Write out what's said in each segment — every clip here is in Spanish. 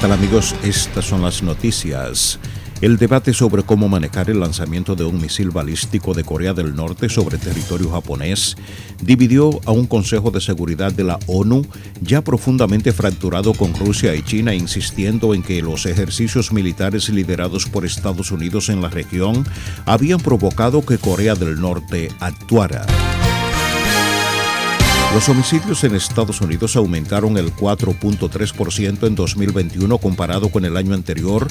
Tal amigos? Estas son las noticias. El debate sobre cómo manejar el lanzamiento de un misil balístico de Corea del Norte sobre territorio japonés dividió a un Consejo de Seguridad de la ONU ya profundamente fracturado con Rusia y China insistiendo en que los ejercicios militares liderados por Estados Unidos en la región habían provocado que Corea del Norte actuara. Los homicidios en Estados Unidos aumentaron el 4.3% en 2021 comparado con el año anterior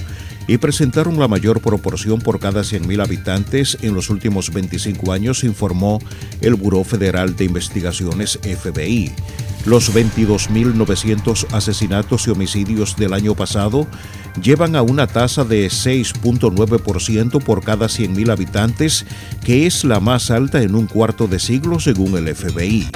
y presentaron la mayor proporción por cada 100.000 habitantes en los últimos 25 años, informó el Buró Federal de Investigaciones FBI. Los 22.900 asesinatos y homicidios del año pasado llevan a una tasa de 6.9% por cada 100.000 habitantes, que es la más alta en un cuarto de siglo según el FBI.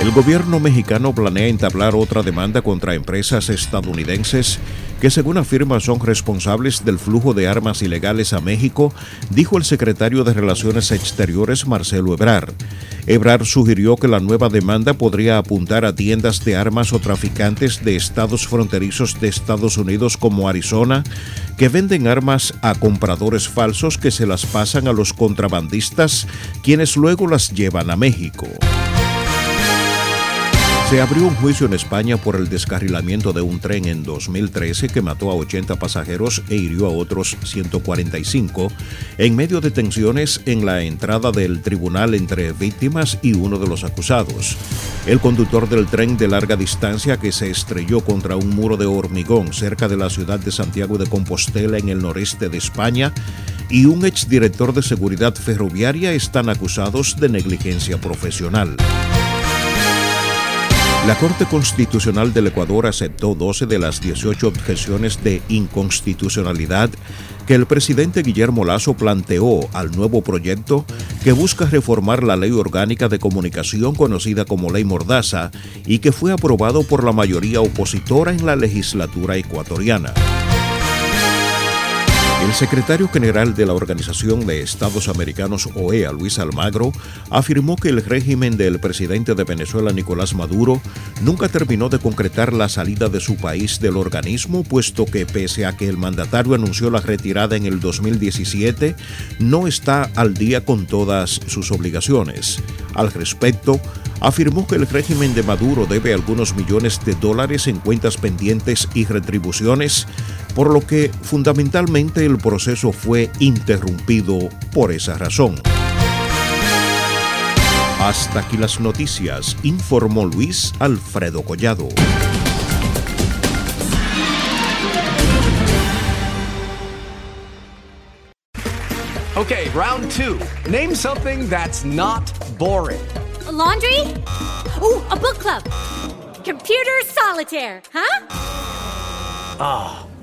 El gobierno mexicano planea entablar otra demanda contra empresas estadounidenses que según afirma son responsables del flujo de armas ilegales a México, dijo el secretario de Relaciones Exteriores Marcelo Ebrard. Ebrard sugirió que la nueva demanda podría apuntar a tiendas de armas o traficantes de estados fronterizos de Estados Unidos como Arizona, que venden armas a compradores falsos que se las pasan a los contrabandistas, quienes luego las llevan a México. Se abrió un juicio en España por el descarrilamiento de un tren en 2013 que mató a 80 pasajeros e hirió a otros 145 en medio de tensiones en la entrada del tribunal entre víctimas y uno de los acusados. El conductor del tren de larga distancia que se estrelló contra un muro de hormigón cerca de la ciudad de Santiago de Compostela en el noreste de España y un exdirector de seguridad ferroviaria están acusados de negligencia profesional. La Corte Constitucional del Ecuador aceptó 12 de las 18 objeciones de inconstitucionalidad que el presidente Guillermo Lazo planteó al nuevo proyecto que busca reformar la ley orgánica de comunicación conocida como Ley Mordaza y que fue aprobado por la mayoría opositora en la legislatura ecuatoriana. El secretario general de la Organización de Estados Americanos OEA, Luis Almagro, afirmó que el régimen del presidente de Venezuela, Nicolás Maduro, nunca terminó de concretar la salida de su país del organismo, puesto que pese a que el mandatario anunció la retirada en el 2017, no está al día con todas sus obligaciones. Al respecto, afirmó que el régimen de Maduro debe algunos millones de dólares en cuentas pendientes y retribuciones, por lo que fundamentalmente el proceso fue interrumpido por esa razón. Hasta aquí las noticias, informó Luis Alfredo Collado. Okay, round two. Name something that's not boring. A laundry? Ooh, a book club. Computer solitaire, huh? Ah, oh,